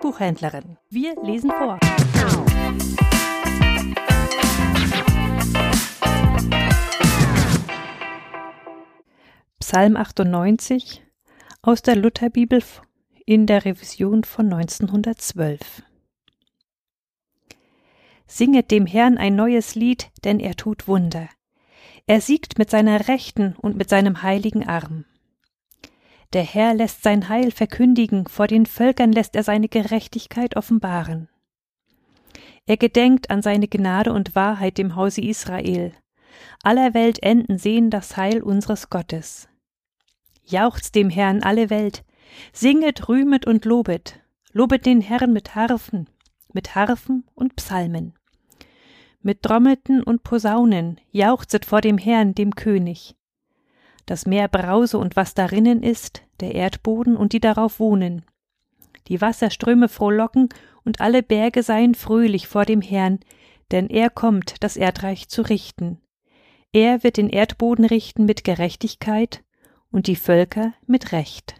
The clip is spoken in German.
Buchhändlerin. Wir lesen vor. Psalm 98 aus der Lutherbibel in der Revision von 1912. Singet dem Herrn ein neues Lied, denn er tut Wunder. Er siegt mit seiner Rechten und mit seinem heiligen Arm. Der Herr lässt sein Heil verkündigen, vor den Völkern lässt er seine Gerechtigkeit offenbaren. Er gedenkt an seine Gnade und Wahrheit dem Hause Israel. Aller Welt Enden sehen das Heil unseres Gottes. Jauchzt dem Herrn alle Welt, singet, rühmet und lobet, lobet den Herrn mit Harfen, mit Harfen und Psalmen. Mit Trommelten und Posaunen jauchzet vor dem Herrn, dem König das Meer brause und was darinnen ist, der Erdboden und die darauf wohnen. Die Wasserströme frohlocken und alle Berge seien fröhlich vor dem Herrn, denn er kommt, das Erdreich zu richten. Er wird den Erdboden richten mit Gerechtigkeit und die Völker mit Recht.